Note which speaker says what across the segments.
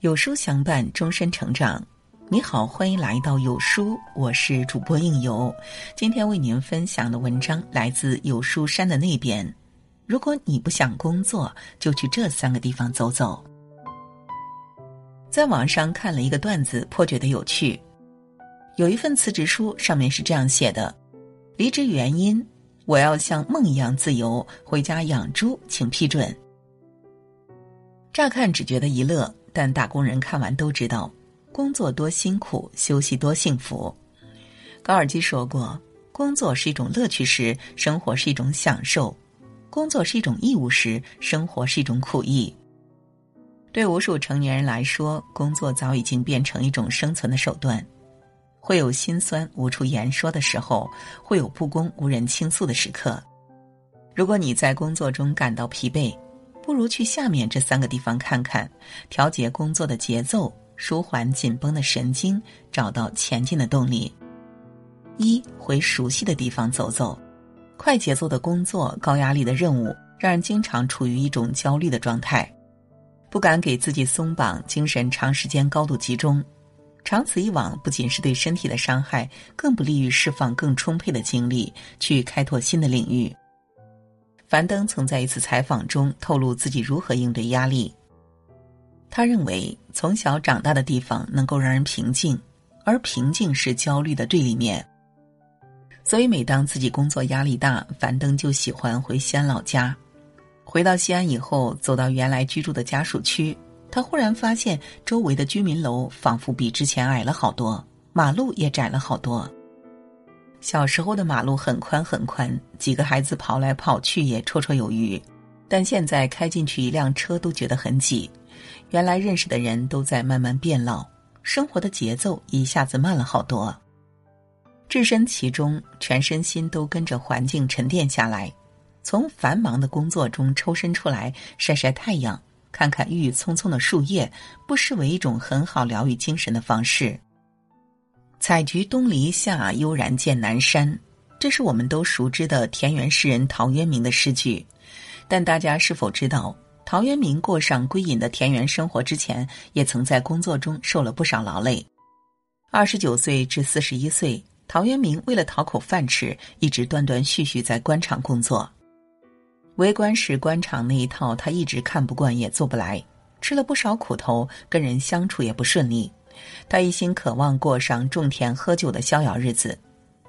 Speaker 1: 有书相伴，终身成长。你好，欢迎来到有书，我是主播应由。今天为您分享的文章来自有书山的那边。如果你不想工作，就去这三个地方走走。在网上看了一个段子，颇觉得有趣。有一份辞职书，上面是这样写的：离职原因，我要像梦一样自由，回家养猪，请批准。乍看只觉得一乐。但打工人看完都知道，工作多辛苦，休息多幸福。高尔基说过：“工作是一种乐趣时，生活是一种享受；工作是一种义务时，生活是一种苦役。”对无数成年人来说，工作早已经变成一种生存的手段。会有心酸无处言说的时候，会有不公无人倾诉的时刻。如果你在工作中感到疲惫，不如去下面这三个地方看看，调节工作的节奏，舒缓紧绷的神经，找到前进的动力。一回熟悉的地方走走，快节奏的工作，高压力的任务，让人经常处于一种焦虑的状态，不敢给自己松绑，精神长时间高度集中，长此以往，不仅是对身体的伤害，更不利于释放更充沛的精力去开拓新的领域。樊登曾在一次采访中透露自己如何应对压力。他认为，从小长大的地方能够让人平静，而平静是焦虑的对立面。所以，每当自己工作压力大，樊登就喜欢回西安老家。回到西安以后，走到原来居住的家属区，他忽然发现周围的居民楼仿佛比之前矮了好多，马路也窄了好多。小时候的马路很宽很宽，几个孩子跑来跑去也绰绰有余，但现在开进去一辆车都觉得很挤。原来认识的人都在慢慢变老，生活的节奏一下子慢了好多。置身其中，全身心都跟着环境沉淀下来，从繁忙的工作中抽身出来，晒晒太阳，看看郁郁葱葱的树叶，不失为一种很好疗愈精神的方式。采菊东篱下，悠然见南山。这是我们都熟知的田园诗人陶渊明的诗句。但大家是否知道，陶渊明过上归隐的田园生活之前，也曾在工作中受了不少劳累。二十九岁至四十一岁，陶渊明为了讨口饭吃，一直断断续续在官场工作。为官时官场那一套，他一直看不惯，也做不来，吃了不少苦头，跟人相处也不顺利。他一心渴望过上种田喝酒的逍遥日子，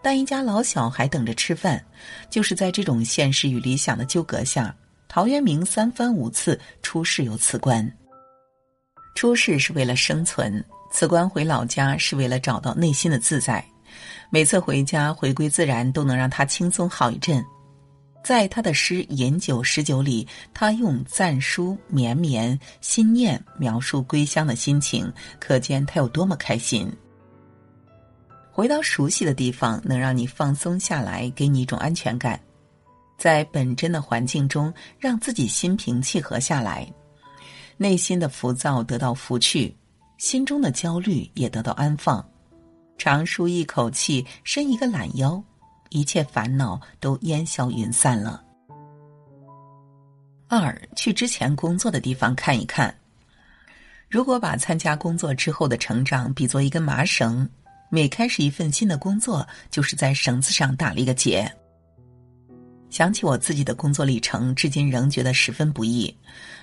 Speaker 1: 但一家老小还等着吃饭。就是在这种现实与理想的纠葛下，陶渊明三番五次出仕又辞官。出仕是为了生存，辞官回老家是为了找到内心的自在。每次回家回归自然，都能让他轻松好一阵。在他的诗《饮酒十九》里，他用赞书绵绵心念描述归乡的心情，可见他有多么开心。回到熟悉的地方，能让你放松下来，给你一种安全感，在本真的环境中，让自己心平气和下来，内心的浮躁得到拂去，心中的焦虑也得到安放，长舒一口气，伸一个懒腰。一切烦恼都烟消云散了。二，去之前工作的地方看一看。如果把参加工作之后的成长比作一根麻绳，每开始一份新的工作，就是在绳子上打了一个结。想起我自己的工作历程，至今仍觉得十分不易。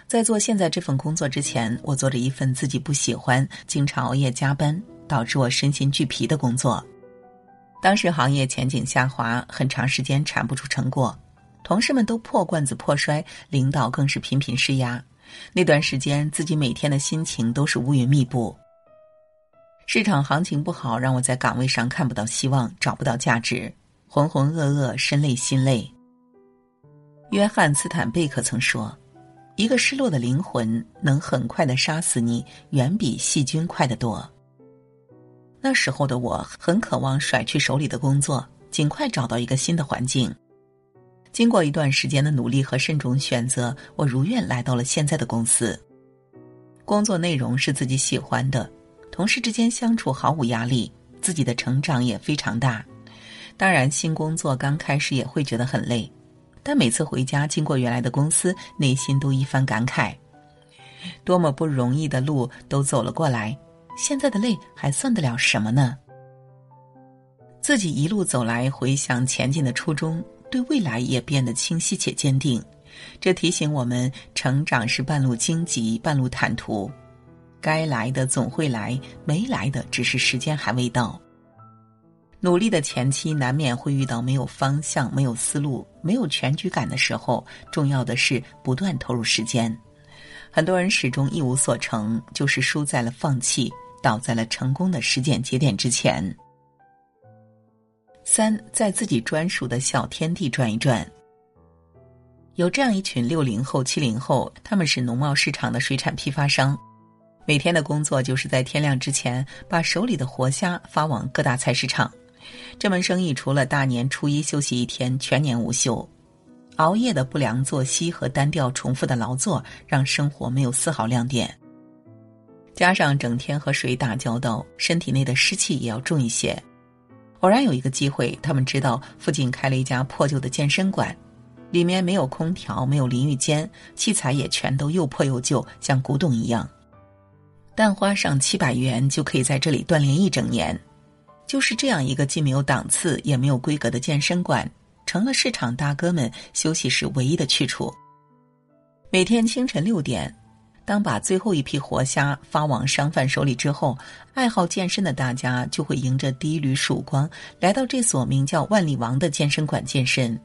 Speaker 1: 在做现在这份工作之前，我做着一份自己不喜欢、经常熬夜加班，导致我身心俱疲的工作。当时行业前景下滑，很长时间产不出成果，同事们都破罐子破摔，领导更是频频施压。那段时间，自己每天的心情都是乌云密布。市场行情不好，让我在岗位上看不到希望，找不到价值，浑浑噩噩，身累心累。约翰斯坦贝克曾说：“一个失落的灵魂能很快的杀死你，远比细菌快得多。”那时候的我很渴望甩去手里的工作，尽快找到一个新的环境。经过一段时间的努力和慎重选择，我如愿来到了现在的公司。工作内容是自己喜欢的，同事之间相处毫无压力，自己的成长也非常大。当然，新工作刚开始也会觉得很累，但每次回家经过原来的公司，内心都一番感慨：多么不容易的路都走了过来，现在的累还算得了什么呢？自己一路走来，回想前进的初衷，对未来也变得清晰且坚定。这提醒我们，成长是半路荆棘，半路坦途。该来的总会来，没来的只是时间还未到。努力的前期难免会遇到没有方向、没有思路、没有全局感的时候，重要的是不断投入时间。很多人始终一无所成，就是输在了放弃，倒在了成功的时间节点之前。三，在自己专属的小天地转一转。有这样一群六零后、七零后，他们是农贸市场的水产批发商。每天的工作就是在天亮之前把手里的活虾发往各大菜市场。这门生意除了大年初一休息一天，全年无休。熬夜的不良作息和单调重复的劳作，让生活没有丝毫亮点。加上整天和水打交道，身体内的湿气也要重一些。偶然有一个机会，他们知道附近开了一家破旧的健身馆，里面没有空调，没有淋浴间，器材也全都又破又旧，像古董一样。但花上七百元就可以在这里锻炼一整年，就是这样一个既没有档次也没有规格的健身馆，成了市场大哥们休息时唯一的去处。每天清晨六点，当把最后一批活虾发往商贩手里之后，爱好健身的大家就会迎着第一缕曙光来到这所名叫“万里王”的健身馆健身，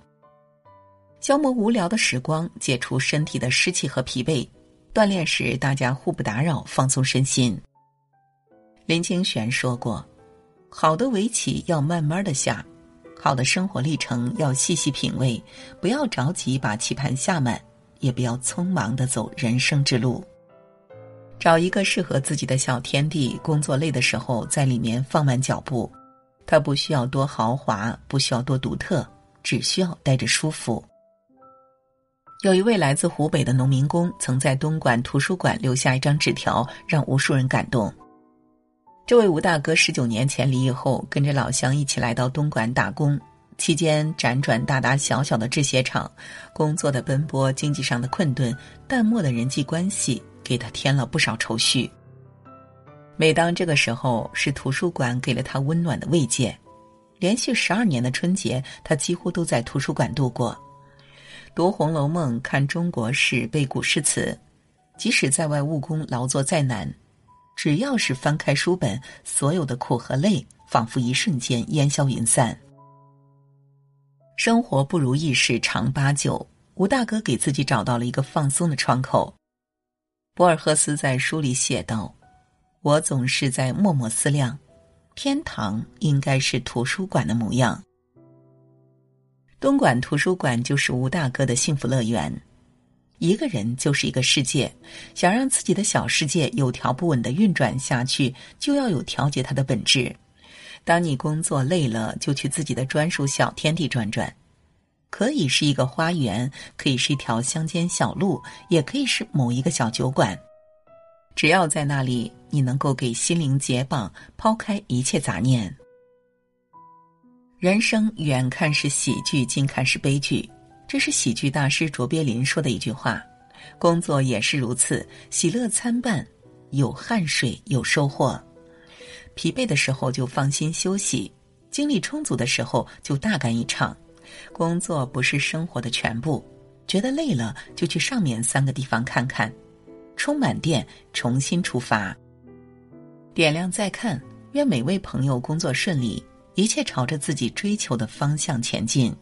Speaker 1: 消磨无聊的时光，解除身体的湿气和疲惫。锻炼时，大家互不打扰，放松身心。林清玄说过：“好的围棋要慢慢的下，好的生活历程要细细品味，不要着急把棋盘下满，也不要匆忙的走人生之路。找一个适合自己的小天地，工作累的时候在里面放慢脚步。它不需要多豪华，不需要多独特，只需要待着舒服。”有一位来自湖北的农民工，曾在东莞图书馆留下一张纸条，让无数人感动。这位吴大哥十九年前离异后，跟着老乡一起来到东莞打工，期间辗转大大小小的制鞋厂，工作的奔波，经济上的困顿，淡漠的人际关系，给他添了不少愁绪。每当这个时候，是图书馆给了他温暖的慰藉。连续十二年的春节，他几乎都在图书馆度过。读《红楼梦》，看中国史，背古诗词，即使在外务工劳作再难，只要是翻开书本，所有的苦和累仿佛一瞬间烟消云散。生活不如意事常八九，吴大哥给自己找到了一个放松的窗口。博尔赫斯在书里写道：“我总是在默默思量，天堂应该是图书馆的模样。”东莞图书馆就是吴大哥的幸福乐园。一个人就是一个世界，想让自己的小世界有条不紊的运转下去，就要有调节它的本质。当你工作累了，就去自己的专属小天地转转，可以是一个花园，可以是一条乡间小路，也可以是某一个小酒馆。只要在那里，你能够给心灵解绑，抛开一切杂念。人生远看是喜剧，近看是悲剧，这是喜剧大师卓别林说的一句话。工作也是如此，喜乐参半，有汗水，有收获。疲惫的时候就放心休息，精力充足的时候就大干一场。工作不是生活的全部，觉得累了就去上面三个地方看看，充满电，重新出发。点亮再看，愿每位朋友工作顺利。一切朝着自己追求的方向前进。